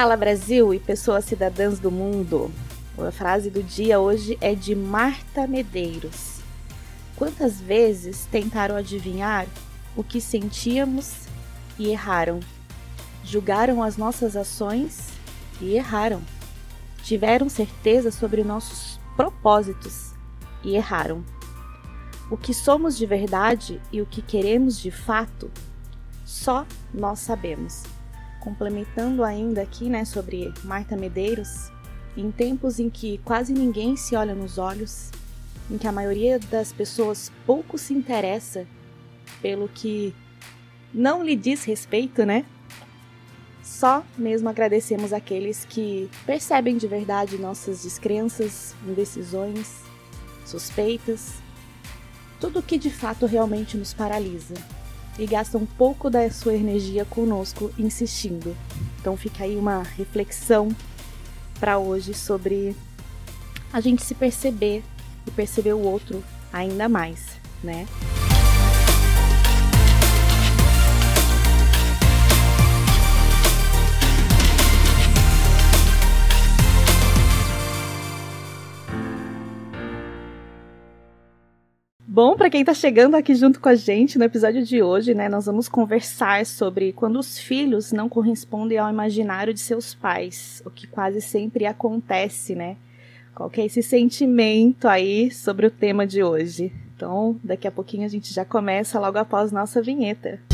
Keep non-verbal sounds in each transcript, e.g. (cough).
Fala Brasil e pessoas cidadãs do mundo. A frase do dia hoje é de Marta Medeiros. Quantas vezes tentaram adivinhar o que sentíamos e erraram? Julgaram as nossas ações e erraram. Tiveram certeza sobre nossos propósitos e erraram. O que somos de verdade e o que queremos de fato, só nós sabemos complementando ainda aqui, né, sobre Marta Medeiros, em tempos em que quase ninguém se olha nos olhos, em que a maioria das pessoas pouco se interessa pelo que não lhe diz respeito, né? Só mesmo agradecemos aqueles que percebem de verdade nossas descrenças, indecisões, suspeitas, tudo que de fato realmente nos paralisa e gasta um pouco da sua energia conosco insistindo. Então fica aí uma reflexão para hoje sobre a gente se perceber e perceber o outro ainda mais, né? Bom, para quem está chegando aqui junto com a gente no episódio de hoje, né, nós vamos conversar sobre quando os filhos não correspondem ao imaginário de seus pais, o que quase sempre acontece, né? Qual que é esse sentimento aí sobre o tema de hoje? Então, daqui a pouquinho a gente já começa logo após nossa vinheta.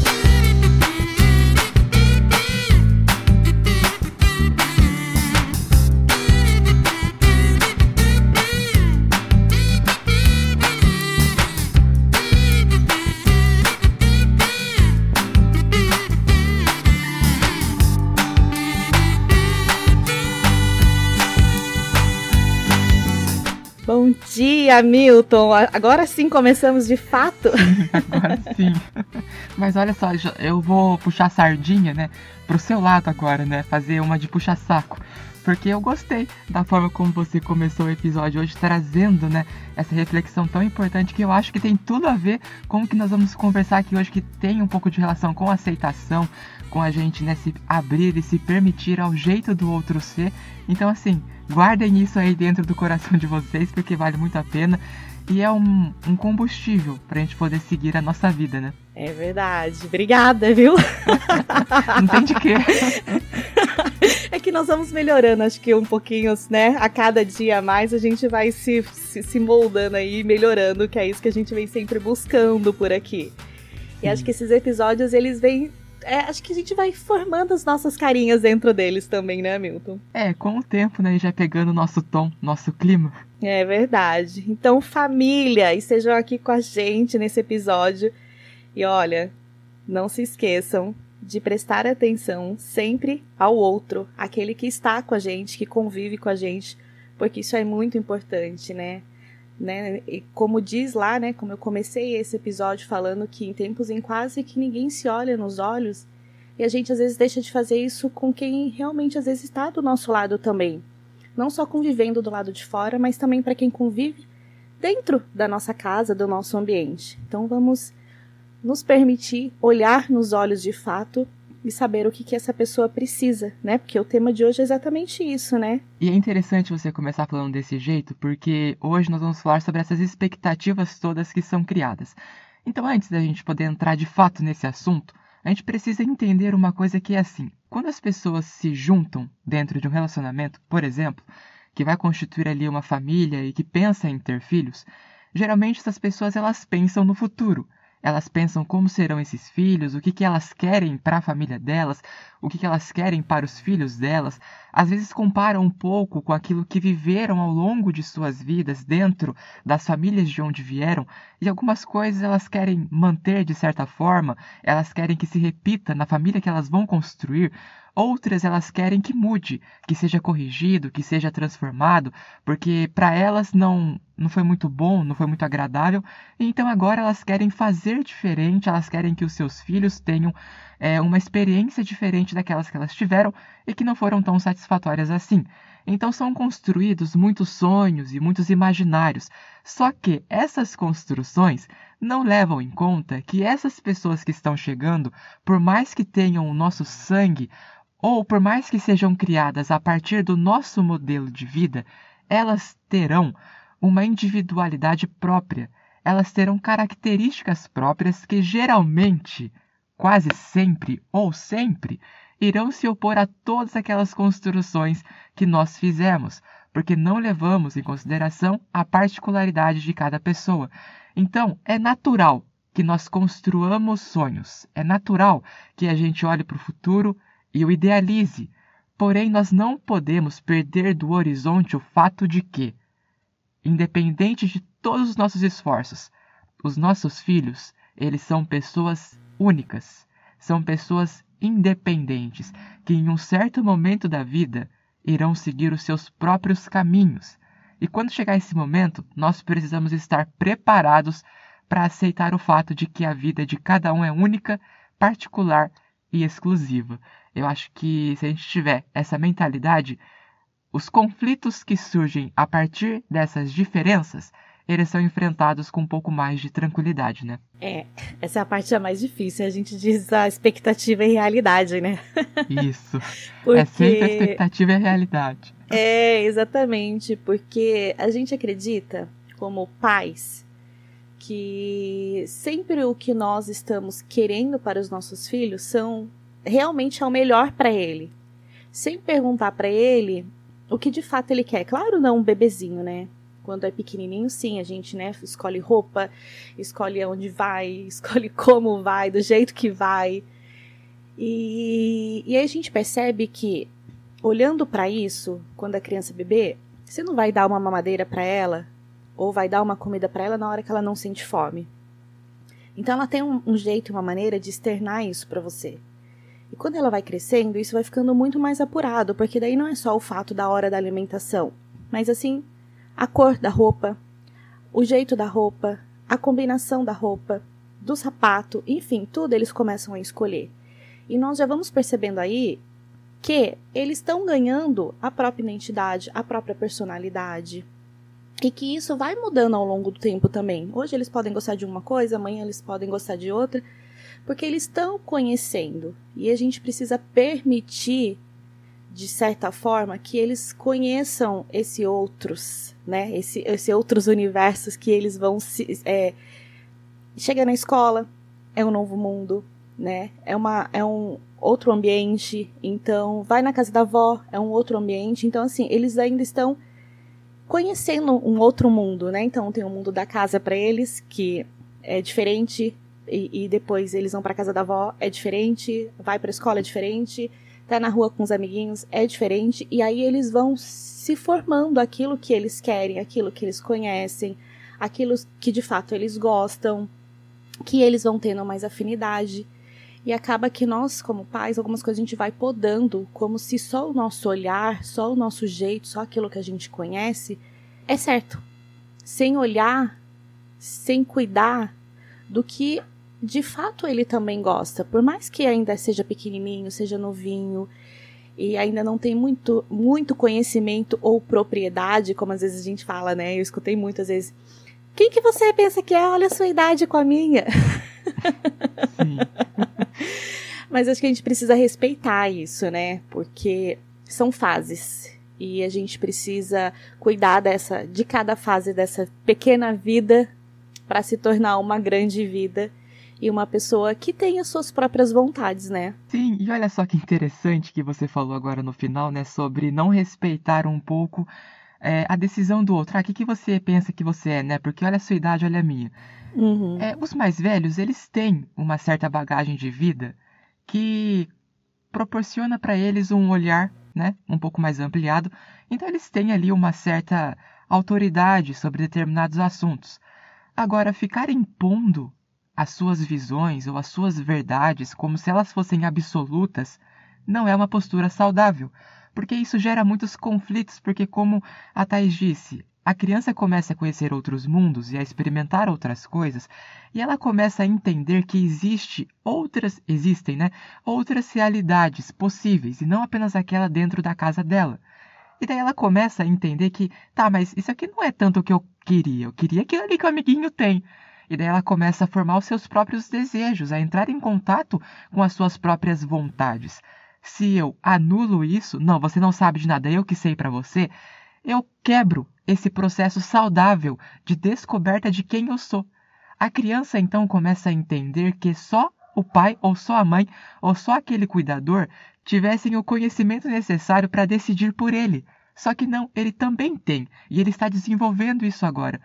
Dia, Milton. Agora sim começamos de fato. (laughs) agora sim. Mas olha só, eu vou puxar a sardinha, né? Pro seu lado agora, né? Fazer uma de puxa-saco. Porque eu gostei da forma como você começou o episódio hoje, trazendo, né? Essa reflexão tão importante que eu acho que tem tudo a ver com o que nós vamos conversar aqui hoje, que tem um pouco de relação com aceitação, com a gente, né? Se abrir e se permitir ao jeito do outro ser. Então, assim, Guardem isso aí dentro do coração de vocês, porque vale muito a pena. E é um, um combustível pra gente poder seguir a nossa vida, né? É verdade. Obrigada, viu? (laughs) Não tem de quê. (laughs) É que nós vamos melhorando, acho que um pouquinho, né? A cada dia mais a gente vai se, se, se moldando aí, melhorando, que é isso que a gente vem sempre buscando por aqui. E acho que esses episódios, eles vêm é, acho que a gente vai formando as nossas carinhas dentro deles também, né, Milton? É, com o tempo, né, já pegando o nosso tom, nosso clima. É verdade. Então, família, estejam aqui com a gente nesse episódio. E olha, não se esqueçam de prestar atenção sempre ao outro, aquele que está com a gente, que convive com a gente, porque isso é muito importante, né? né? E como diz lá, né, como eu comecei esse episódio falando que em tempos em quase que ninguém se olha nos olhos, e a gente às vezes deixa de fazer isso com quem realmente às vezes está do nosso lado também. Não só convivendo do lado de fora, mas também para quem convive dentro da nossa casa, do nosso ambiente. Então vamos nos permitir olhar nos olhos de fato e saber o que, que essa pessoa precisa, né? Porque o tema de hoje é exatamente isso, né? E é interessante você começar falando desse jeito, porque hoje nós vamos falar sobre essas expectativas todas que são criadas. Então, antes da gente poder entrar de fato nesse assunto, a gente precisa entender uma coisa que é assim: quando as pessoas se juntam dentro de um relacionamento, por exemplo, que vai constituir ali uma família e que pensa em ter filhos, geralmente essas pessoas elas pensam no futuro. Elas pensam como serão esses filhos, o que, que elas querem para a família delas, o que, elas querem para os filhos delas. Às vezes comparam um pouco com aquilo que viveram ao longo de suas vidas dentro das famílias de onde vieram, e algumas coisas elas querem manter de certa forma, elas querem que se repita na família que elas vão construir, Outras elas querem que mude, que seja corrigido, que seja transformado, porque para elas não não foi muito bom, não foi muito agradável, então agora elas querem fazer diferente, elas querem que os seus filhos tenham é, uma experiência diferente daquelas que elas tiveram e que não foram tão satisfatórias assim. Então são construídos muitos sonhos e muitos imaginários. Só que essas construções não levam em conta que essas pessoas que estão chegando, por mais que tenham o nosso sangue, ou por mais que sejam criadas a partir do nosso modelo de vida, elas terão uma individualidade própria, elas terão características próprias que geralmente, quase sempre ou sempre, irão se opor a todas aquelas construções que nós fizemos, porque não levamos em consideração a particularidade de cada pessoa. Então, é natural que nós construamos sonhos, é natural que a gente olhe para o futuro e o idealize. Porém, nós não podemos perder do horizonte o fato de que, independente de todos os nossos esforços, os nossos filhos, eles são pessoas únicas, são pessoas independentes, que em um certo momento da vida irão seguir os seus próprios caminhos. E quando chegar esse momento, nós precisamos estar preparados para aceitar o fato de que a vida de cada um é única, particular e exclusiva. Eu acho que se a gente tiver essa mentalidade, os conflitos que surgem a partir dessas diferenças, eles são enfrentados com um pouco mais de tranquilidade, né? É, essa é a parte mais difícil. A gente diz a expectativa e realidade, né? Isso. (laughs) Porque... É sempre a expectativa e a realidade. É, exatamente. Porque a gente acredita, como pais, que sempre o que nós estamos querendo para os nossos filhos são realmente é o melhor para ele. Sem perguntar para ele o que de fato ele quer. Claro, não um bebezinho, né? Quando é pequenininho, sim, a gente, né, escolhe roupa, escolhe onde vai, (laughs) escolhe como vai, do jeito que vai. E, e aí a gente percebe que, olhando para isso, quando a criança é bebê, você não vai dar uma mamadeira para ela ou vai dar uma comida para ela na hora que ela não sente fome. Então ela tem um, um jeito, uma maneira de externar isso para você. E quando ela vai crescendo, isso vai ficando muito mais apurado, porque daí não é só o fato da hora da alimentação, mas assim, a cor da roupa, o jeito da roupa, a combinação da roupa, do sapato, enfim, tudo eles começam a escolher. E nós já vamos percebendo aí que eles estão ganhando a própria identidade, a própria personalidade. E que isso vai mudando ao longo do tempo também. Hoje eles podem gostar de uma coisa, amanhã eles podem gostar de outra porque eles estão conhecendo e a gente precisa permitir de certa forma que eles conheçam esse outros, né? Esse, esse outros universos que eles vão se é, chega na escola é um novo mundo, né? É uma é um outro ambiente, então vai na casa da avó é um outro ambiente, então assim eles ainda estão conhecendo um outro mundo, né? Então tem o um mundo da casa para eles que é diferente e, e depois eles vão para casa da avó, é diferente, vai para escola é diferente, tá na rua com os amiguinhos, é diferente, e aí eles vão se formando aquilo que eles querem, aquilo que eles conhecem, aquilo que de fato eles gostam, que eles vão tendo mais afinidade. E acaba que nós, como pais, algumas coisas a gente vai podando, como se só o nosso olhar, só o nosso jeito, só aquilo que a gente conhece é certo. Sem olhar, sem cuidar do que de fato ele também gosta, por mais que ainda seja pequenininho, seja novinho e ainda não tem muito, muito conhecimento ou propriedade, como às vezes a gente fala, né? Eu escutei muitas vezes. Quem que você pensa que é? Olha a sua idade com a minha. (laughs) Mas acho que a gente precisa respeitar isso, né? Porque são fases e a gente precisa cuidar dessa de cada fase dessa pequena vida para se tornar uma grande vida e uma pessoa que tem as suas próprias vontades, né? Sim, e olha só que interessante que você falou agora no final, né, sobre não respeitar um pouco é, a decisão do outro. Ah, o que, que você pensa que você é, né? Porque olha a sua idade, olha a minha. Uhum. É, os mais velhos, eles têm uma certa bagagem de vida que proporciona para eles um olhar, né, um pouco mais ampliado. Então eles têm ali uma certa autoridade sobre determinados assuntos. Agora, ficar impondo as suas visões ou as suas verdades como se elas fossem absolutas não é uma postura saudável, porque isso gera muitos conflitos, porque como a Thais disse, a criança começa a conhecer outros mundos e a experimentar outras coisas, e ela começa a entender que existe outras, existem, né, outras realidades possíveis e não apenas aquela dentro da casa dela. E daí ela começa a entender que, tá, mas isso aqui não é tanto o que eu queria. Eu queria aquilo ali que o amiguinho tem. E daí ela começa a formar os seus próprios desejos, a entrar em contato com as suas próprias vontades, se eu anulo isso, não, você não sabe de nada, eu que sei para você, eu quebro esse processo saudável de descoberta de quem eu sou. A criança então começa a entender que só o pai ou só a mãe ou só aquele cuidador tivessem o conhecimento necessário para decidir por ele. Só que não, ele também tem, e ele está desenvolvendo isso agora.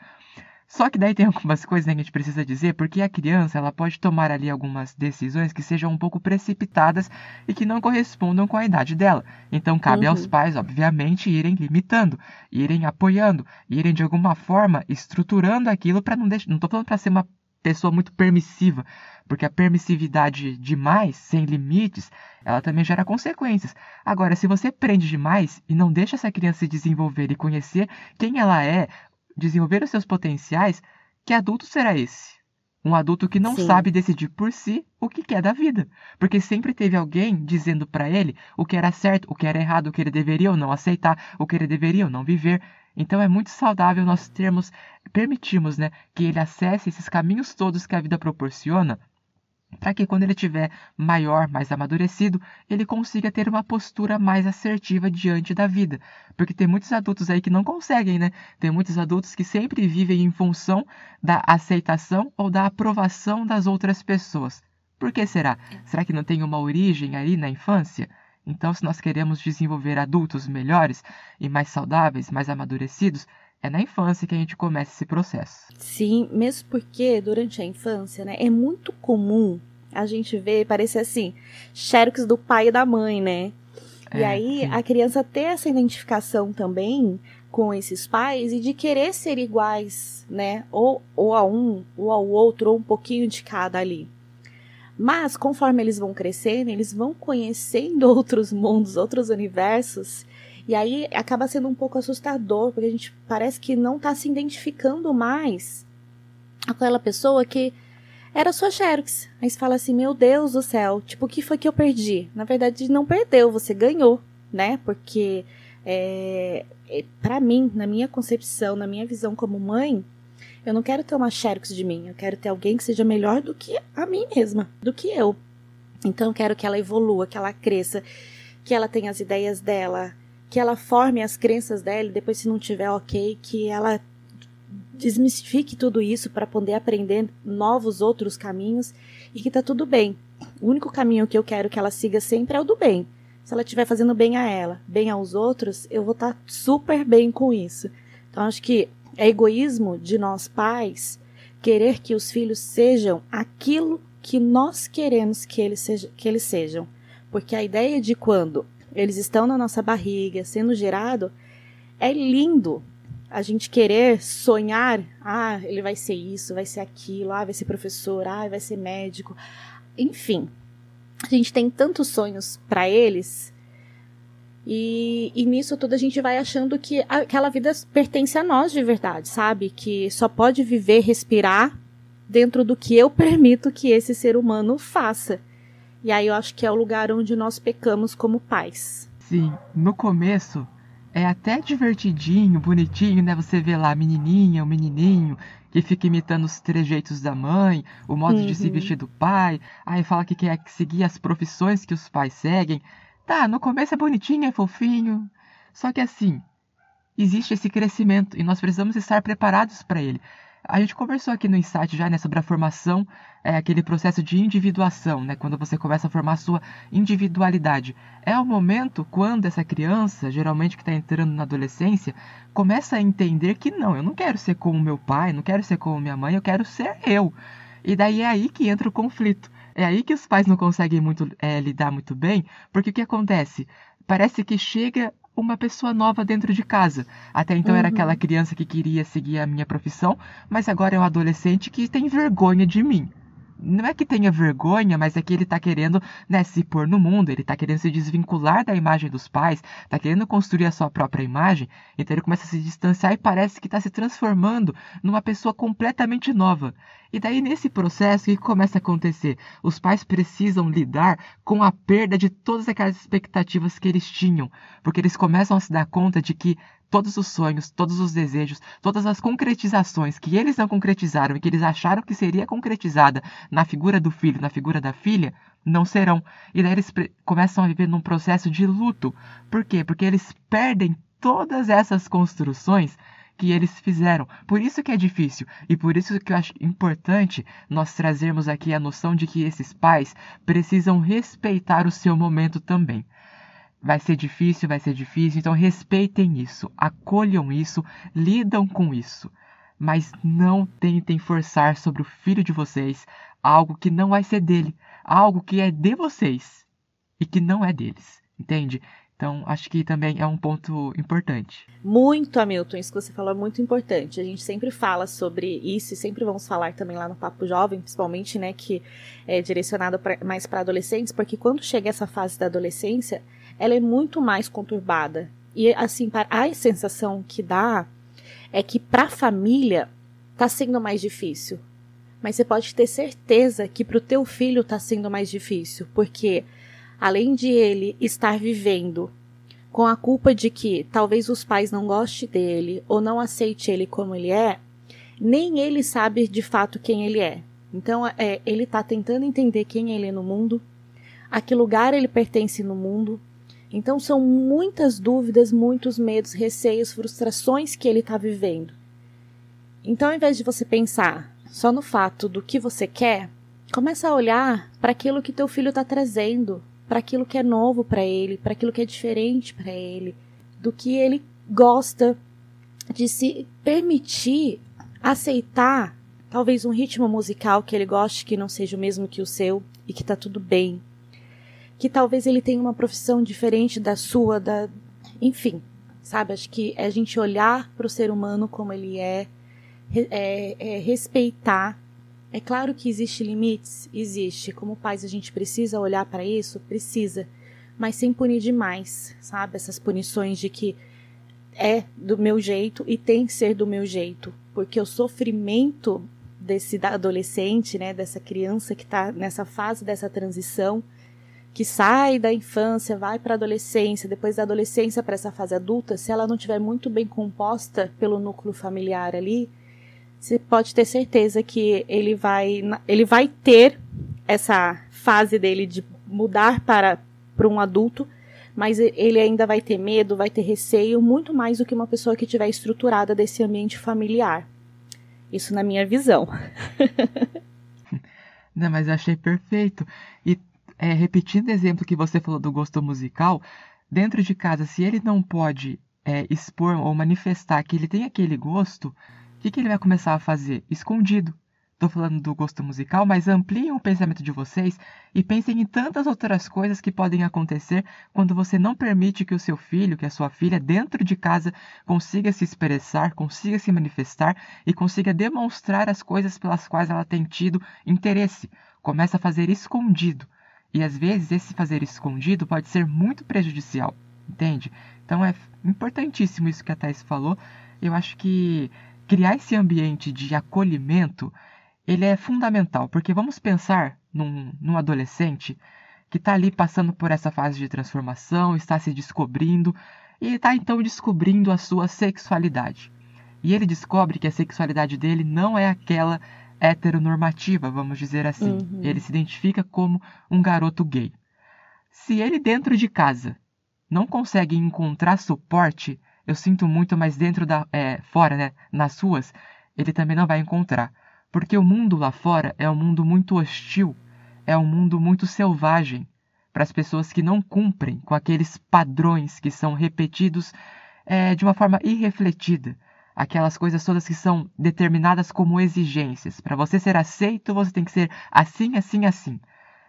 Só que daí tem algumas coisas né, que a gente precisa dizer, porque a criança ela pode tomar ali algumas decisões que sejam um pouco precipitadas e que não correspondam com a idade dela. Então cabe uhum. aos pais, obviamente, irem limitando, irem apoiando, irem de alguma forma estruturando aquilo para não deixar. Não estou falando para ser uma pessoa muito permissiva, porque a permissividade demais, sem limites, ela também gera consequências. Agora, se você prende demais e não deixa essa criança se desenvolver e conhecer quem ela é, desenvolver os seus potenciais, que adulto será esse? Um adulto que não Sim. sabe decidir por si o que quer da vida, porque sempre teve alguém dizendo para ele o que era certo, o que era errado, o que ele deveria ou não aceitar, o que ele deveria ou não viver. Então é muito saudável nós termos, permitirmos, né, que ele acesse esses caminhos todos que a vida proporciona para que quando ele tiver maior, mais amadurecido, ele consiga ter uma postura mais assertiva diante da vida. Porque tem muitos adultos aí que não conseguem, né? Tem muitos adultos que sempre vivem em função da aceitação ou da aprovação das outras pessoas. Por que será? Será que não tem uma origem ali na infância? Então, se nós queremos desenvolver adultos melhores e mais saudáveis, mais amadurecidos, é na infância que a gente começa esse processo. Sim, mesmo porque durante a infância, né, é muito comum a gente ver, parecer assim, xerox do pai e da mãe, né? É, e aí sim. a criança ter essa identificação também com esses pais e de querer ser iguais, né? Ou, ou a um, ou ao outro, ou um pouquinho de cada ali. Mas conforme eles vão crescendo, eles vão conhecendo (laughs) outros mundos, outros universos, e aí acaba sendo um pouco assustador, porque a gente parece que não está se identificando mais com aquela pessoa que era sua Xerox. Aí você fala assim: Meu Deus do céu, tipo, o que foi que eu perdi? Na verdade, não perdeu, você ganhou, né? Porque, é, é para mim, na minha concepção, na minha visão como mãe, eu não quero ter uma Xerox de mim, eu quero ter alguém que seja melhor do que a mim mesma, do que eu. Então, eu quero que ela evolua, que ela cresça, que ela tenha as ideias dela, que ela forme as crenças dela e depois, se não tiver ok, que ela desmistifique tudo isso para poder aprender novos outros caminhos e que tá tudo bem. O único caminho que eu quero que ela siga sempre é o do bem. Se ela estiver fazendo bem a ela, bem aos outros, eu vou estar tá super bem com isso. Então acho que é egoísmo de nós pais querer que os filhos sejam aquilo que nós queremos que eles, seja, que eles sejam. Porque a ideia de quando eles estão na nossa barriga, sendo gerado, é lindo a gente querer sonhar, ah, ele vai ser isso, vai ser aquilo, ah, vai ser professor, ah, vai ser médico. Enfim, a gente tem tantos sonhos para eles e, e, nisso tudo a gente vai achando que aquela vida pertence a nós de verdade, sabe? Que só pode viver, respirar dentro do que eu permito que esse ser humano faça. E aí eu acho que é o lugar onde nós pecamos como pais. Sim, no começo é até divertidinho, bonitinho, né? Você vê lá a menininha, o menininho que fica imitando os trejeitos da mãe, o modo uhum. de se uhum. vestir do pai, aí fala que quer seguir as profissões que os pais seguem. Tá, no começo é bonitinho, é fofinho. Só que assim, existe esse crescimento e nós precisamos estar preparados para ele. A gente conversou aqui no Insight já né, sobre a formação, é, aquele processo de individuação, né, quando você começa a formar a sua individualidade. É o momento quando essa criança, geralmente que está entrando na adolescência, começa a entender que não, eu não quero ser como meu pai, não quero ser como minha mãe, eu quero ser eu. E daí é aí que entra o conflito. É aí que os pais não conseguem muito é, lidar muito bem, porque o que acontece? Parece que chega uma pessoa nova dentro de casa. Até então uhum. era aquela criança que queria seguir a minha profissão, mas agora é um adolescente que tem vergonha de mim não é que tenha vergonha, mas é que ele está querendo né, se pôr no mundo, ele está querendo se desvincular da imagem dos pais, está querendo construir a sua própria imagem, então ele começa a se distanciar e parece que está se transformando numa pessoa completamente nova. E daí, nesse processo, o que começa a acontecer? Os pais precisam lidar com a perda de todas aquelas expectativas que eles tinham, porque eles começam a se dar conta de que todos os sonhos, todos os desejos, todas as concretizações que eles não concretizaram e que eles acharam que seria concretizada na figura do filho, na figura da filha, não serão. E daí eles começam a viver num processo de luto. Por quê? Porque eles perdem todas essas construções que eles fizeram. Por isso que é difícil e por isso que eu acho importante nós trazermos aqui a noção de que esses pais precisam respeitar o seu momento também. Vai ser difícil, vai ser difícil, então respeitem isso, acolham isso, lidam com isso. Mas não tentem forçar sobre o filho de vocês algo que não vai ser dele, algo que é de vocês e que não é deles, entende? Então, acho que também é um ponto importante. Muito, Hamilton, isso que você falou é muito importante. A gente sempre fala sobre isso e sempre vamos falar também lá no Papo Jovem, principalmente, né, que é direcionado pra, mais para adolescentes, porque quando chega essa fase da adolescência, ela é muito mais conturbada. E, assim, a sensação que dá é que para a família tá sendo mais difícil. Mas você pode ter certeza que para o teu filho tá sendo mais difícil, porque além de ele estar vivendo com a culpa de que talvez os pais não gostem dele ou não aceite ele como ele é, nem ele sabe de fato quem ele é. Então, é, ele está tentando entender quem ele é no mundo, a que lugar ele pertence no mundo. Então, são muitas dúvidas, muitos medos, receios, frustrações que ele está vivendo. Então, ao invés de você pensar só no fato do que você quer, começa a olhar para aquilo que teu filho está trazendo, para aquilo que é novo para ele, para aquilo que é diferente para ele, do que ele gosta de se permitir aceitar talvez um ritmo musical que ele goste que não seja o mesmo que o seu e que tá tudo bem. Que talvez ele tenha uma profissão diferente da sua, da enfim, sabe? Acho que é a gente olhar para o ser humano como ele é, é, é respeitar é claro que existe limites, existe. Como pais a gente precisa olhar para isso, precisa, mas sem punir demais, sabe? Essas punições de que é do meu jeito e tem que ser do meu jeito, porque o sofrimento desse adolescente, né, dessa criança que está nessa fase dessa transição, que sai da infância, vai para a adolescência, depois da adolescência para essa fase adulta, se ela não tiver muito bem composta pelo núcleo familiar ali, você pode ter certeza que ele vai, ele vai ter essa fase dele de mudar para, para um adulto, mas ele ainda vai ter medo, vai ter receio, muito mais do que uma pessoa que tiver estruturada desse ambiente familiar. Isso na minha visão. (laughs) Não, mas eu achei perfeito. E é, repetindo o exemplo que você falou do gosto musical, dentro de casa, se ele não pode é, expor ou manifestar que ele tem aquele gosto, o que, que ele vai começar a fazer? Escondido. Estou falando do gosto musical, mas ampliem o pensamento de vocês e pensem em tantas outras coisas que podem acontecer quando você não permite que o seu filho, que a sua filha, dentro de casa, consiga se expressar, consiga se manifestar e consiga demonstrar as coisas pelas quais ela tem tido interesse. Começa a fazer escondido. E às vezes esse fazer escondido pode ser muito prejudicial, entende? Então é importantíssimo isso que a Thais falou. Eu acho que criar esse ambiente de acolhimento, ele é fundamental, porque vamos pensar num, num adolescente que está ali passando por essa fase de transformação, está se descobrindo e está então descobrindo a sua sexualidade. E ele descobre que a sexualidade dele não é aquela heteronormativa, vamos dizer assim. Uhum. Ele se identifica como um garoto gay. Se ele dentro de casa não consegue encontrar suporte, eu sinto muito, mas dentro da. É, fora, né? Nas ruas, ele também não vai encontrar. Porque o mundo lá fora é um mundo muito hostil, é um mundo muito selvagem para as pessoas que não cumprem com aqueles padrões que são repetidos é, de uma forma irrefletida. Aquelas coisas todas que são determinadas como exigências. Para você ser aceito, você tem que ser assim, assim, assim.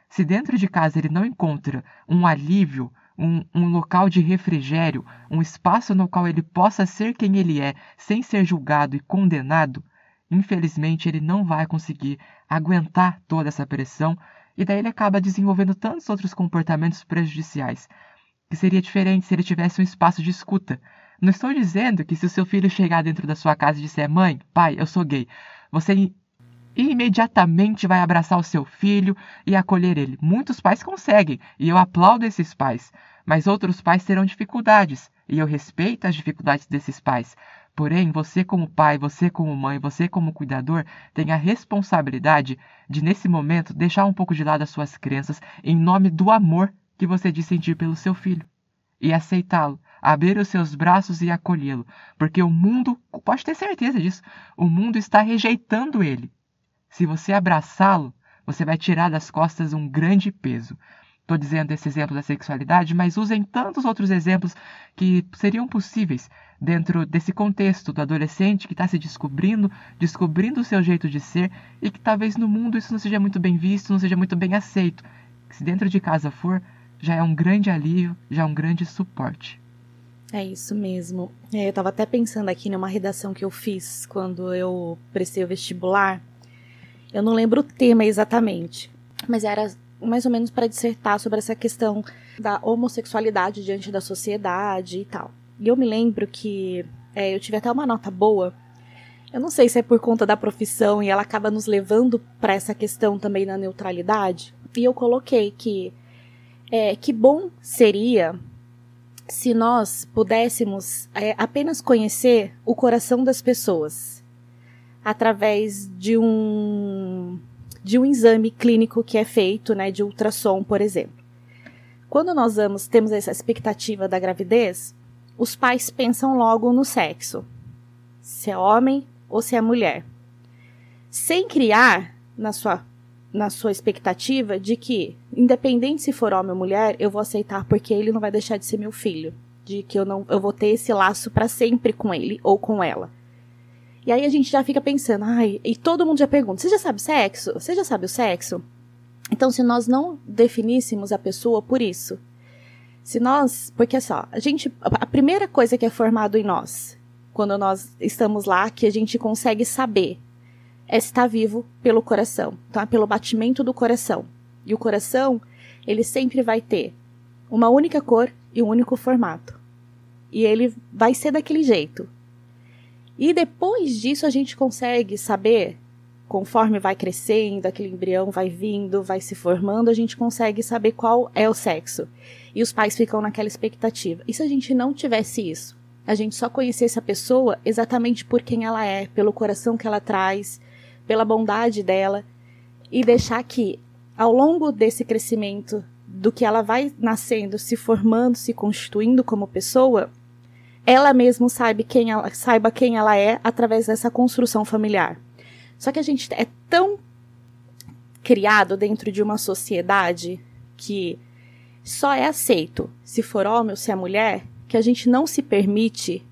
Se dentro de casa ele não encontra um alívio um, um local de refrigério, um espaço no qual ele possa ser quem ele é, sem ser julgado e condenado, infelizmente ele não vai conseguir aguentar toda essa pressão e daí ele acaba desenvolvendo tantos outros comportamentos prejudiciais, que seria diferente se ele tivesse um espaço de escuta. Não estou dizendo que se o seu filho chegar dentro da sua casa e disser: "Mãe, pai, eu sou gay", você imediatamente vai abraçar o seu filho e acolher ele. Muitos pais conseguem, e eu aplaudo esses pais, mas outros pais terão dificuldades, e eu respeito as dificuldades desses pais, Porém, você como pai, você como mãe, você como cuidador, tem a responsabilidade de nesse momento deixar um pouco de lado as suas crenças em nome do amor que você diz sentir pelo seu filho e aceitá-lo, abrir os seus braços e acolhê-lo, porque o mundo, pode ter certeza disso, o mundo está rejeitando ele. Se você abraçá-lo, você vai tirar das costas um grande peso. Estou dizendo esse exemplo da sexualidade, mas usem tantos outros exemplos que seriam possíveis dentro desse contexto do adolescente que está se descobrindo, descobrindo o seu jeito de ser e que talvez no mundo isso não seja muito bem visto, não seja muito bem aceito. Se dentro de casa for, já é um grande alívio, já é um grande suporte. É isso mesmo. É, eu estava até pensando aqui numa redação que eu fiz quando eu prestei o vestibular. Eu não lembro o tema exatamente, mas era mais ou menos para dissertar sobre essa questão da homossexualidade diante da sociedade e tal. E eu me lembro que é, eu tive até uma nota boa. Eu não sei se é por conta da profissão e ela acaba nos levando para essa questão também da neutralidade. E eu coloquei que é, que bom seria se nós pudéssemos é, apenas conhecer o coração das pessoas através de um de um exame clínico que é feito, né, de ultrassom, por exemplo. Quando nós vamos, temos essa expectativa da gravidez, os pais pensam logo no sexo, se é homem ou se é mulher, sem criar na sua na sua expectativa de que, independente se for homem ou mulher, eu vou aceitar porque ele não vai deixar de ser meu filho, de que eu não eu vou ter esse laço para sempre com ele ou com ela. E aí a gente já fica pensando, ai, e todo mundo já pergunta: você já sabe sexo? Você já sabe o sexo? Então, se nós não definíssemos a pessoa por isso, se nós, porque só, a gente, a primeira coisa que é formado em nós, quando nós estamos lá, que a gente consegue saber, é estar vivo pelo coração, tá? Pelo batimento do coração. E o coração, ele sempre vai ter uma única cor e um único formato. E ele vai ser daquele jeito. E depois disso a gente consegue saber, conforme vai crescendo, aquele embrião vai vindo, vai se formando, a gente consegue saber qual é o sexo. E os pais ficam naquela expectativa. E se a gente não tivesse isso? A gente só conhecesse a pessoa exatamente por quem ela é, pelo coração que ela traz, pela bondade dela, e deixar que, ao longo desse crescimento, do que ela vai nascendo, se formando, se constituindo como pessoa, ela mesma sabe quem ela, saiba quem ela é através dessa construção familiar. Só que a gente é tão criado dentro de uma sociedade que só é aceito se for homem ou se é mulher, que a gente não se permite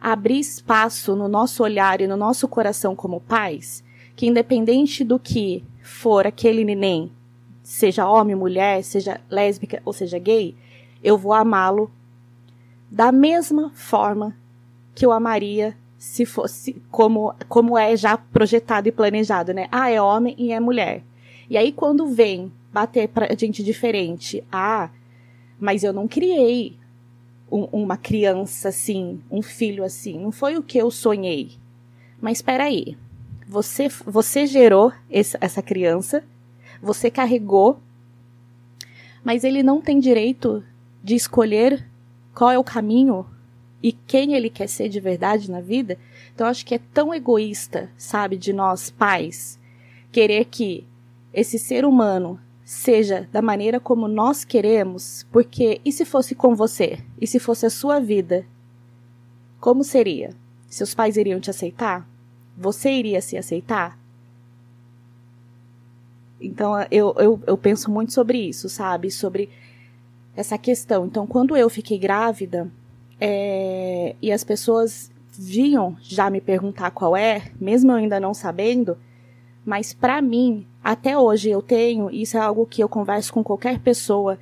abrir espaço no nosso olhar e no nosso coração como pais, que independente do que for aquele neném, seja homem, mulher, seja lésbica ou seja gay, eu vou amá-lo da mesma forma que eu amaria se fosse como, como é já projetado e planejado, né? Ah, é homem e é mulher. E aí quando vem bater pra gente diferente, ah, mas eu não criei um, uma criança assim, um filho assim, não foi o que eu sonhei. Mas espera aí, você, você gerou esse, essa criança, você carregou, mas ele não tem direito de escolher qual é o caminho e quem ele quer ser de verdade na vida. Então acho que é tão egoísta, sabe, de nós pais, querer que esse ser humano seja da maneira como nós queremos, porque e se fosse com você? E se fosse a sua vida? Como seria? Seus pais iriam te aceitar? Você iria se aceitar? Então eu, eu, eu penso muito sobre isso, sabe? Sobre essa questão. Então, quando eu fiquei grávida é, e as pessoas vinham já me perguntar qual é, mesmo eu ainda não sabendo, mas para mim, até hoje eu tenho, isso é algo que eu converso com qualquer pessoa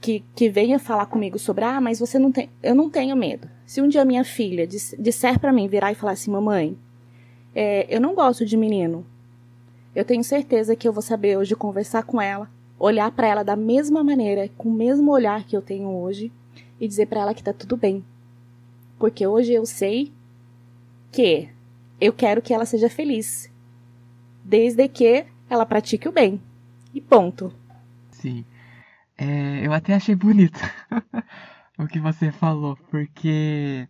que, que venha falar comigo sobre, ah, mas você não tem, eu não tenho medo. Se um dia minha filha disser para mim, virar e falar assim, mamãe, é, eu não gosto de menino, eu tenho certeza que eu vou saber hoje conversar com ela, olhar para ela da mesma maneira, com o mesmo olhar que eu tenho hoje e dizer para ela que tá tudo bem. Porque hoje eu sei que eu quero que ela seja feliz, desde que ela pratique o bem. E ponto. Sim. É, eu até achei bonito (laughs) o que você falou, porque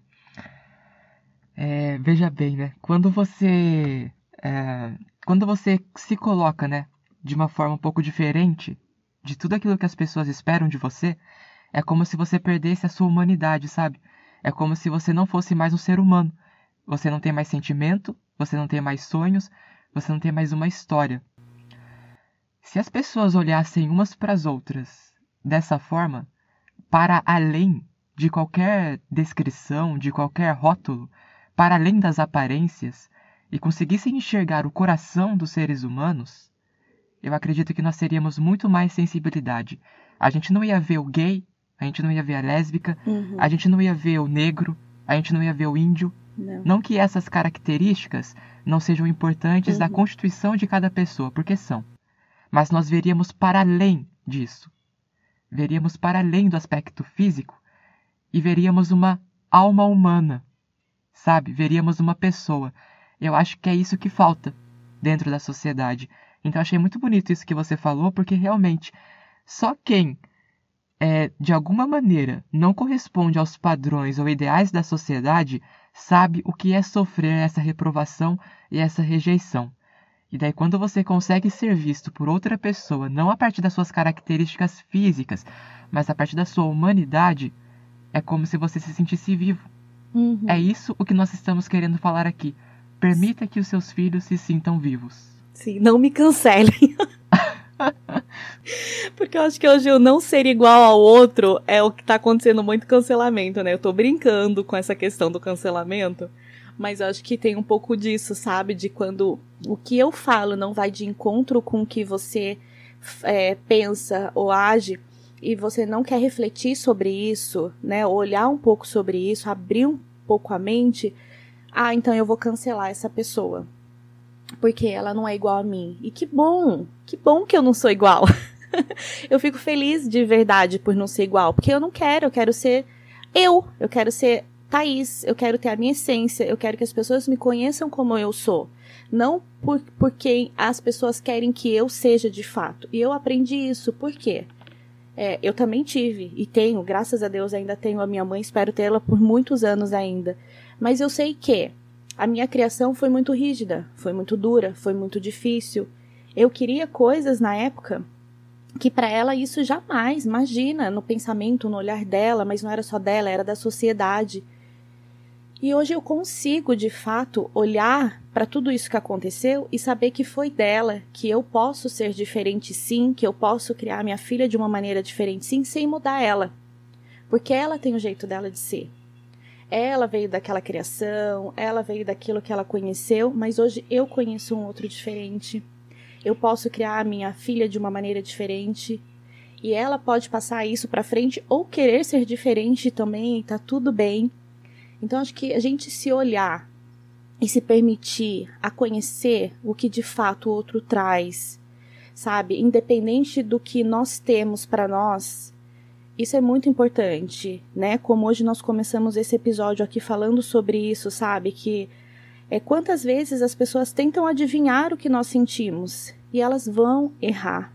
É, veja bem, né? Quando você. É, quando você se coloca, né? De uma forma um pouco diferente de tudo aquilo que as pessoas esperam de você, é como se você perdesse a sua humanidade, sabe? É como se você não fosse mais um ser humano. Você não tem mais sentimento, você não tem mais sonhos, você não tem mais uma história. Se as pessoas olhassem umas para as outras dessa forma, para além de qualquer descrição, de qualquer rótulo, para além das aparências, e conseguissem enxergar o coração dos seres humanos, eu acredito que nós teríamos muito mais sensibilidade. A gente não ia ver o gay, a gente não ia ver a lésbica, Uhum. a gente não ia ver o negro, a gente não ia ver o índio. Não. Não que essas características não sejam importantes da Uhum. constituição de cada pessoa, porque são. Mas nós veríamos para além disso. Veríamos para além do aspecto físico e veríamos uma alma humana, sabe? Veríamos uma pessoa. Eu acho que é isso que falta dentro da sociedade. Então achei muito bonito isso que você falou, porque realmente só quem é, de alguma maneira não corresponde aos padrões ou ideais da sociedade sabe o que é sofrer essa reprovação e essa rejeição. E daí, quando você consegue ser visto por outra pessoa, não a partir das suas características físicas, mas a partir da sua humanidade, é como se você se sentisse vivo. Uhum. É isso o que nós estamos querendo falar aqui. Permita que os seus filhos se sintam vivos. Sim, não me cancelem. (laughs) Porque eu acho que hoje eu não ser igual ao outro é o que tá acontecendo muito cancelamento, né? Eu tô brincando com essa questão do cancelamento, mas eu acho que tem um pouco disso, sabe? De quando o que eu falo não vai de encontro com o que você é, pensa ou age e você não quer refletir sobre isso, né? Olhar um pouco sobre isso, abrir um pouco a mente. Ah, então eu vou cancelar essa pessoa porque ela não é igual a mim. E que bom, que bom que eu não sou igual. (laughs) eu fico feliz de verdade por não ser igual, porque eu não quero, eu quero ser eu, eu quero ser Thaís, eu quero ter a minha essência, eu quero que as pessoas me conheçam como eu sou. Não por, por quem as pessoas querem que eu seja de fato. E eu aprendi isso, por quê? É, eu também tive e tenho, graças a Deus ainda tenho a minha mãe, espero tê-la por muitos anos ainda. Mas eu sei que a minha criação foi muito rígida, foi muito dura, foi muito difícil. Eu queria coisas na época que para ela isso jamais, imagina, no pensamento, no olhar dela, mas não era só dela, era da sociedade. E hoje eu consigo, de fato, olhar para tudo isso que aconteceu e saber que foi dela, que eu posso ser diferente sim, que eu posso criar minha filha de uma maneira diferente sim, sem mudar ela. Porque ela tem o jeito dela de ser. Ela veio daquela criação, ela veio daquilo que ela conheceu, mas hoje eu conheço um outro diferente. Eu posso criar a minha filha de uma maneira diferente. E ela pode passar isso para frente ou querer ser diferente também, tá tudo bem. Então acho que a gente se olhar e se permitir a conhecer o que de fato o outro traz, sabe? Independente do que nós temos para nós, isso é muito importante, né? Como hoje nós começamos esse episódio aqui falando sobre isso, sabe? Que é quantas vezes as pessoas tentam adivinhar o que nós sentimos e elas vão errar.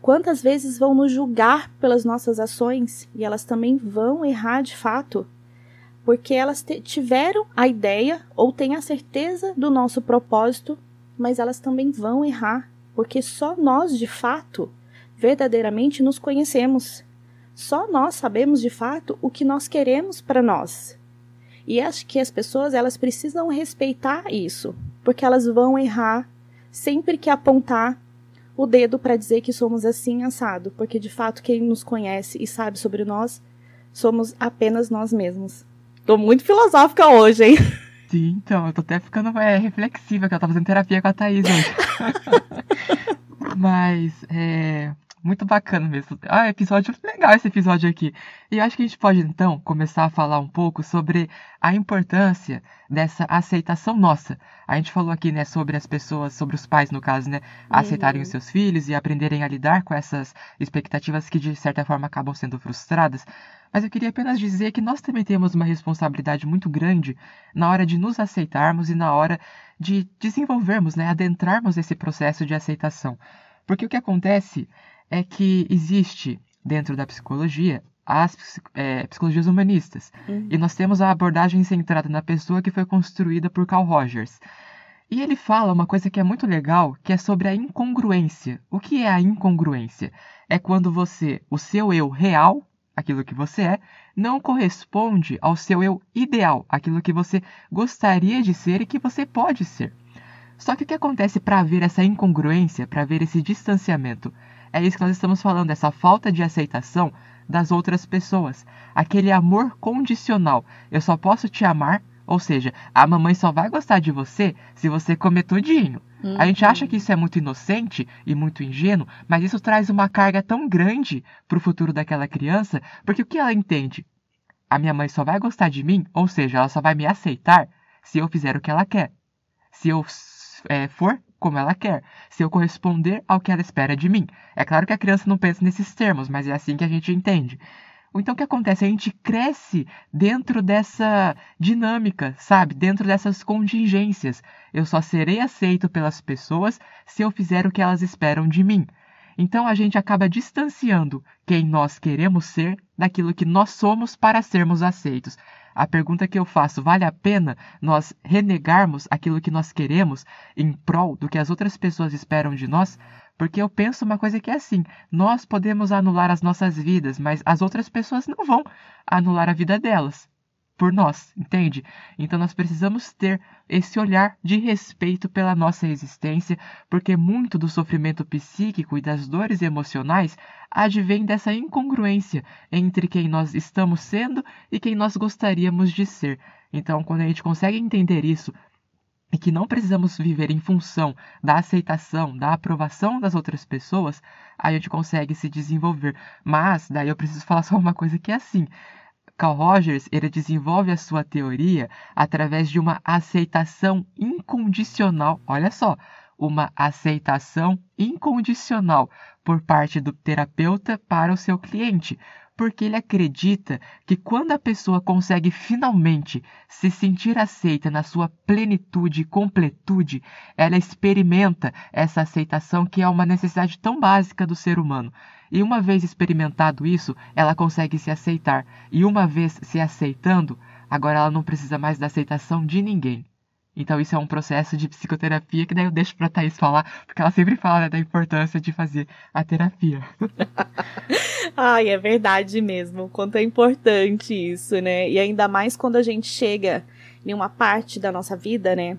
Quantas vezes vão nos julgar pelas nossas ações e elas também vão errar de fato, porque elas tiveram a ideia ou têm a certeza do nosso propósito, mas elas também vão errar, porque só nós de fato, verdadeiramente nos conhecemos. Só nós sabemos de fato o que nós queremos para nós. E acho que as pessoas elas precisam respeitar isso, porque elas vão errar sempre que apontar o dedo para dizer que somos assim assado, porque de fato quem nos conhece e sabe sobre nós somos apenas nós mesmos. Tô muito filosófica hoje, hein? (laughs) Sim, então, eu tô até ficando é, reflexiva, que eu tava fazendo terapia com a Thaís hoje. (laughs) Mas, é, muito bacana mesmo. Ah, episódio legal esse episódio aqui. E eu acho que a gente pode então começar a falar um pouco sobre a importância dessa aceitação nossa. A gente falou aqui, né, sobre as pessoas, sobre os pais no caso, né, aceitarem Uhum. os seus filhos e aprenderem a lidar com essas expectativas que de certa forma acabam sendo frustradas. Mas eu queria apenas dizer que nós também temos uma responsabilidade muito grande na hora de nos aceitarmos e na hora de desenvolvermos, né, adentrarmos esse processo de aceitação. Porque o que acontece é que existe dentro da psicologia as é, psicologias humanistas. Uhum. E nós temos a abordagem centrada na pessoa que foi construída por Carl Rogers. E ele fala uma coisa que é muito legal, que é sobre a incongruência. O que é a incongruência? É quando você, o seu eu real, aquilo que você é, não corresponde ao seu eu ideal, aquilo que você gostaria de ser e que você pode ser. Só que o que acontece para haver essa incongruência, para haver esse distanciamento? É isso que nós estamos falando, essa falta de aceitação das outras pessoas. Aquele amor condicional. Eu só posso te amar, ou seja, a mamãe só vai gostar de você se você comer tudinho. Uhum. A gente acha que isso é muito inocente e muito ingênuo, mas isso traz uma carga tão grande para o futuro daquela criança, porque o que ela entende? A minha mãe só vai gostar de mim, ou seja, ela só vai me aceitar se eu fizer o que ela quer. Se eu é, for como ela quer, se eu corresponder ao que ela espera de mim. É claro que a criança não pensa nesses termos, mas é assim que a gente entende. Então o que acontece? A gente cresce dentro dessa dinâmica, sabe? Dentro dessas contingências. Eu só serei aceito pelas pessoas se eu fizer o que elas esperam de mim. Então a gente acaba distanciando quem nós queremos ser daquilo que nós somos para sermos aceitos. A pergunta que eu faço, vale a pena nós renegarmos aquilo que nós queremos em prol do que as outras pessoas esperam de nós? Porque eu penso uma coisa que é assim: nós podemos anular as nossas vidas, mas as outras pessoas não vão anular a vida delas por nós, entende? Então nós precisamos ter esse olhar de respeito pela nossa existência, porque muito do sofrimento psíquico e das dores emocionais advém dessa incongruência entre quem nós estamos sendo e quem nós gostaríamos de ser. Então, quando a gente consegue entender isso, e que não precisamos viver em função da aceitação, da aprovação das outras pessoas, a gente consegue se desenvolver. Mas, daí eu preciso falar só uma coisa que é assim: Carl Rogers ele desenvolve a sua teoria através de uma aceitação incondicional. Olha só, uma aceitação incondicional por parte do terapeuta para o seu cliente, porque ele acredita que quando a pessoa consegue finalmente se sentir aceita na sua plenitude e completude, ela experimenta essa aceitação que é uma necessidade tão básica do ser humano. E uma vez experimentado isso, ela consegue se aceitar. E uma vez se aceitando, agora ela não precisa mais da aceitação de ninguém. Então isso é um processo de psicoterapia que daí eu deixo pra Thaís falar, porque ela sempre fala né, da importância de fazer a terapia. (laughs) Ai, é verdade mesmo, quanto é importante isso, né? E ainda mais quando a gente chega em uma parte da nossa vida, né?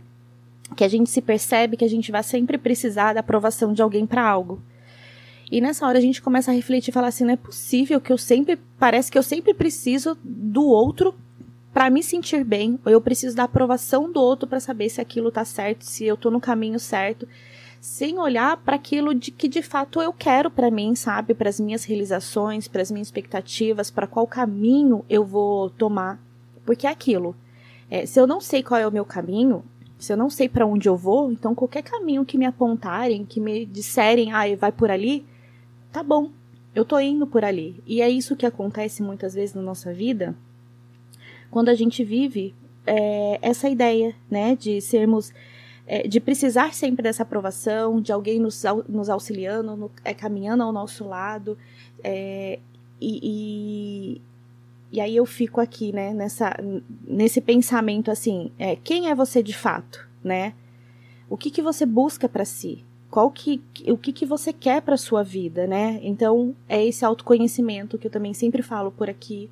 Que a gente se percebe que a gente vai sempre precisar da aprovação de alguém para algo. E nessa hora a gente começa a refletir e falar assim, não é possível que eu sempre, parece que eu sempre preciso do outro para me sentir bem, eu preciso da aprovação do outro para saber se aquilo tá certo, se eu tô no caminho certo, sem olhar para aquilo de que de fato eu quero para mim, sabe, para as minhas realizações, para as minhas expectativas, para qual caminho eu vou tomar, porque é aquilo. É, se eu não sei qual é o meu caminho, se eu não sei para onde eu vou, então qualquer caminho que me apontarem, que me disserem, ah, vai por ali, tá bom, eu tô indo por ali. E é isso que acontece muitas vezes na nossa vida, quando a gente vive é, essa ideia, né, de sermos, é, de precisar sempre dessa aprovação, de alguém nos, nos auxiliando, no, é, caminhando ao nosso lado, é, e, e, e, aí eu fico aqui, né, nessa, nesse pensamento assim, é, quem é você de fato, né? O que, que você busca para si? qual que o que, que você quer para sua vida, né? Então é esse autoconhecimento que eu também sempre falo por aqui,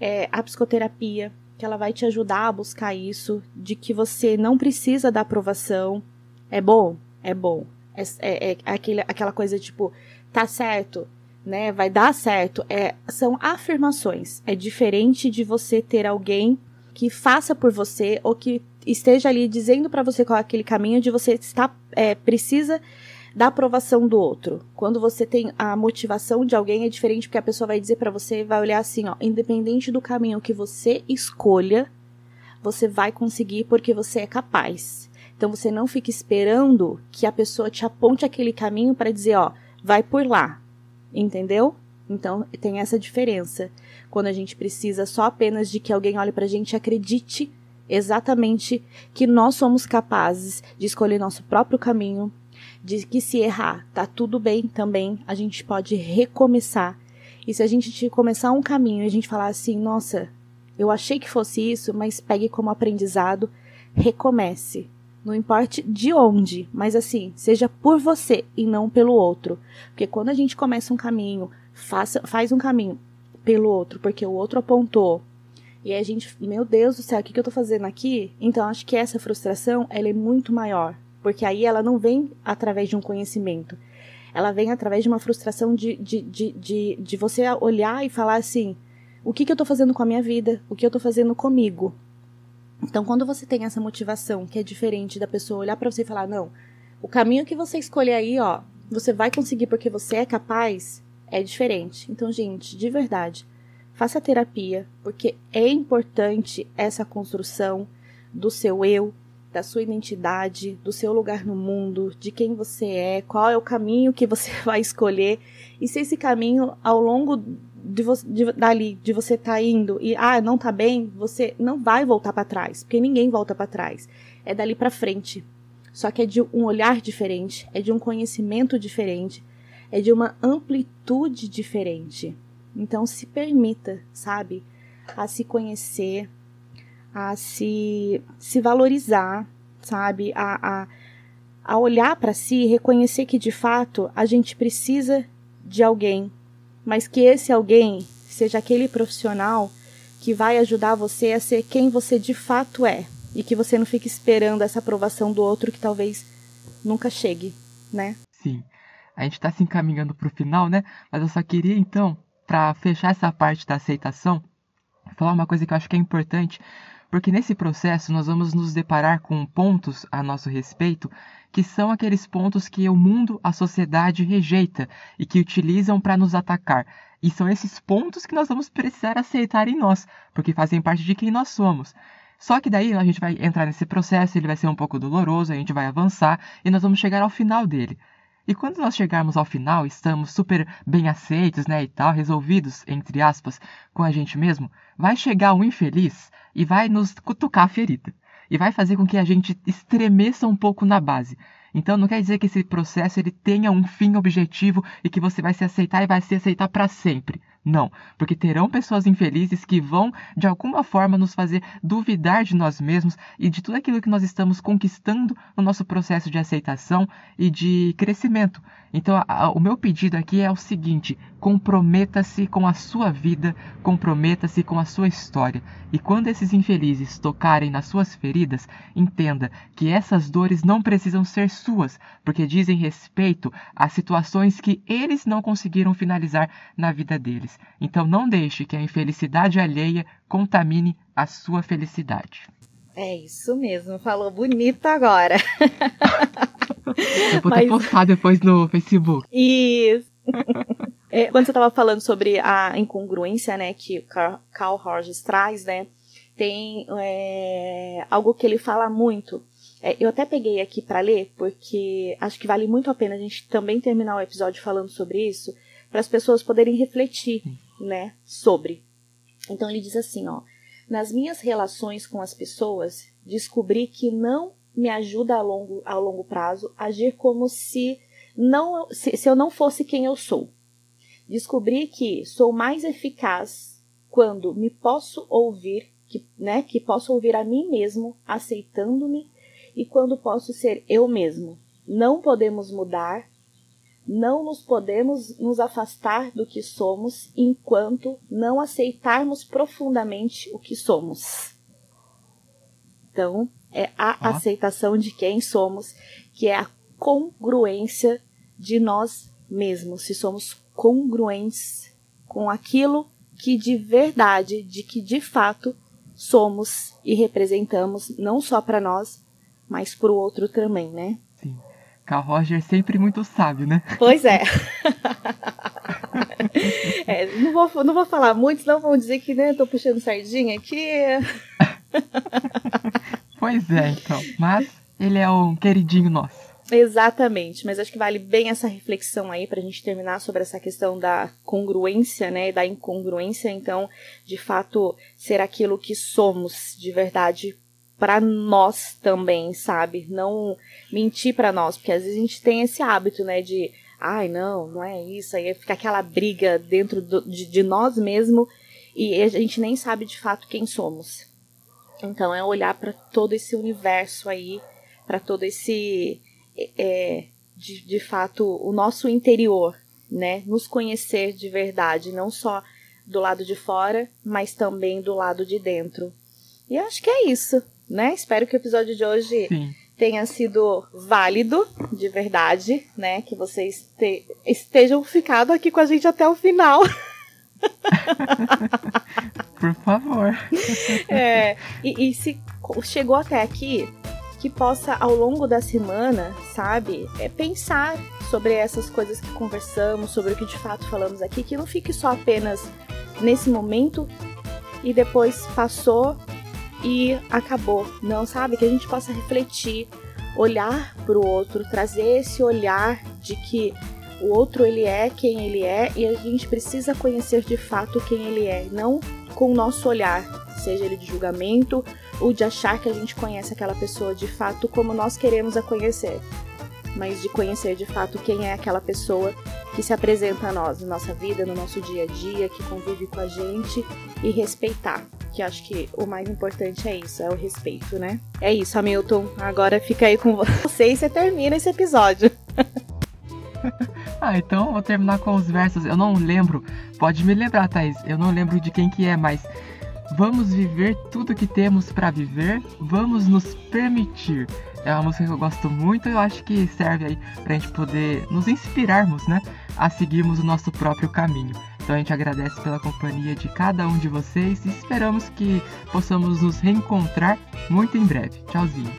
é a psicoterapia que ela vai te ajudar a buscar isso, de que você não precisa da aprovação. É bom, é bom. É, é, é aquele, aquela coisa tipo, tá certo, né? Vai dar certo. É, são afirmações. É diferente de você ter alguém que faça por você ou que esteja ali dizendo para você qual é aquele caminho de você está é, precisa da aprovação do outro. Quando você tem a motivação de alguém é diferente porque a pessoa vai dizer para você, vai olhar assim, ó, independente do caminho que você escolha, você vai conseguir porque você é capaz. Então você não fica esperando que a pessoa te aponte aquele caminho para dizer, ó, vai por lá. Entendeu? Então tem essa diferença. Quando a gente precisa só apenas de que alguém olhe pra gente e acredite exatamente que nós somos capazes de escolher nosso próprio caminho, de que se errar, tá tudo bem também, a gente pode recomeçar E se a gente começar um caminho e a gente falar assim, nossa, eu achei que fosse isso, mas pegue como aprendizado, recomece. Não importe de onde, mas assim, seja por você e não pelo outro. Porque quando a gente começa um caminho, faça, faz um caminho pelo outro, porque o outro apontou, e a gente, meu Deus do céu, o que, que eu tô fazendo aqui? Então acho que essa frustração, ela é muito maior. Porque aí ela não vem através de um conhecimento. Ela vem através de uma frustração de, de, de, de, de você olhar e falar assim: o que, que eu tô fazendo com a minha vida? O que eu tô fazendo comigo? Então, quando você tem essa motivação que é diferente da pessoa olhar para você e falar: não, o caminho que você escolher aí, ó, você vai conseguir porque você é capaz, é diferente. Então, gente, de verdade, faça terapia, porque é importante essa construção do seu eu, da sua identidade, do seu lugar no mundo, de quem você é, qual é o caminho que você (laughs) vai escolher e se esse caminho ao longo de, de dali de você tá indo e ah não tá bem, você não vai voltar para trás, porque ninguém volta para trás. É dali para frente. Só que é de um olhar diferente, é de um conhecimento diferente, é de uma amplitude diferente. Então se permita, sabe, a se conhecer, a se, se valorizar, sabe, a, a, a olhar para si e reconhecer que de fato a gente precisa de alguém, mas que esse alguém seja aquele profissional que vai ajudar você a ser quem você de fato é e que você não fique esperando essa aprovação do outro que talvez nunca chegue, né? Sim. A gente está se encaminhando para o final, né? Mas eu só queria então para fechar essa parte da aceitação, falar uma coisa que eu acho que é importante, porque nesse processo nós vamos nos deparar com pontos a nosso respeito que são aqueles pontos que o mundo, a sociedade rejeita e que utilizam para nos atacar. E são esses pontos que nós vamos precisar aceitar em nós, porque fazem parte de quem nós somos. Só que daí a gente vai entrar nesse processo, ele vai ser um pouco doloroso, a gente vai avançar e nós vamos chegar ao final dele. E quando nós chegarmos ao final, estamos super bem aceitos, né, e tal, resolvidos, entre aspas, com a gente mesmo, vai chegar um infeliz e vai nos cutucar a ferida. E vai fazer com que a gente estremeça um pouco na base. Então não quer dizer que esse processo ele tenha um fim objetivo e que você vai se aceitar e vai se aceitar para sempre. Não, porque terão pessoas infelizes que vão, de alguma forma, nos fazer duvidar de nós mesmos e de tudo aquilo que nós estamos conquistando no nosso processo de aceitação e de crescimento. Então, a, a, o meu pedido aqui é o seguinte: comprometa-se com a sua vida, comprometa-se com a sua história. E quando esses infelizes tocarem nas suas feridas, entenda que essas dores não precisam ser suas, porque dizem respeito a situações que eles não conseguiram finalizar na vida deles. Então não deixe que a infelicidade alheia contamine a sua felicidade. É isso mesmo, falou bonito agora. Eu vou Mas... postar depois no Facebook. Isso. É, quando você estava falando sobre a incongruência, né, que o Carl Rogers traz, né, tem é, algo que ele fala muito. É, eu até peguei aqui para ler, porque acho que vale muito a pena a gente também terminar o episódio falando sobre isso, para as pessoas poderem refletir, né, sobre. Então ele diz assim, ó: "Nas minhas relações com as pessoas, descobri que não me ajuda a longo, a longo prazo agir como se não se, se eu não fosse quem eu sou. Descobri que sou mais eficaz quando me posso ouvir, que, né, que posso ouvir a mim mesmo, aceitando-me, e quando posso ser eu mesmo. Não podemos mudar, não nos podemos nos afastar do que somos enquanto não aceitarmos profundamente o que somos. Então, é a ah. aceitação de quem somos, que é a congruência de nós mesmos, se somos congruentes com aquilo que de verdade, de que de fato somos e representamos, não só para nós, mas para o outro também, né? Carl Roger sempre muito sábio, né? Pois é. (laughs) é não, vou, não vou falar muito, senão vão dizer que né, tô puxando sardinha aqui. (laughs) pois é, então. Mas ele é um queridinho nosso. Exatamente, mas acho que vale bem essa reflexão aí para a gente terminar sobre essa questão da congruência, né, da incongruência. Então, de fato, ser aquilo que somos de verdade para nós também, sabe? Não mentir para nós, porque às vezes a gente tem esse hábito, né, de ai, não, não é isso. Aí fica aquela briga dentro do, de, de nós mesmo e a gente nem sabe de fato quem somos. Então é olhar para todo esse universo aí, para todo esse, é, de, de fato, o nosso interior, né? Nos conhecer de verdade, não só do lado de fora, mas também do lado de dentro. E acho que é isso, né? Espero que o episódio de hoje Sim. tenha sido válido, de verdade, né? Que vocês te, estejam ficado aqui com a gente até o final. (laughs) Por favor. (laughs) É, e, e se chegou até aqui, que possa ao longo da semana, sabe, é pensar sobre essas coisas que conversamos, sobre o que de fato falamos aqui, que não fique só apenas nesse momento e depois passou e acabou. Não, sabe? Que a gente possa refletir, olhar para o outro, trazer esse olhar de que o outro ele é quem ele é e a gente precisa conhecer de fato quem ele é, não com o nosso olhar, seja ele de julgamento ou de achar que a gente conhece aquela pessoa de fato como nós queremos a conhecer, mas de conhecer de fato quem é aquela pessoa que se apresenta a nós, na nossa vida, no nosso dia a dia, que convive com a gente e respeitar. Que acho que o mais importante é isso, é o respeito, né? É isso, Hamilton. Agora fica aí com (laughs) você e você termina esse episódio. (laughs) ah, então vou terminar com os versos. Eu não lembro, pode me lembrar, Thaís. Eu não lembro de quem que é, mas vamos viver tudo que temos para viver, vamos nos permitir. É uma música que eu gosto muito e eu acho que serve aí pra gente poder nos inspirarmos, né? A seguirmos o nosso próprio caminho. Então a gente agradece pela companhia de cada um de vocês e esperamos que possamos nos reencontrar muito em breve. Tchauzinho.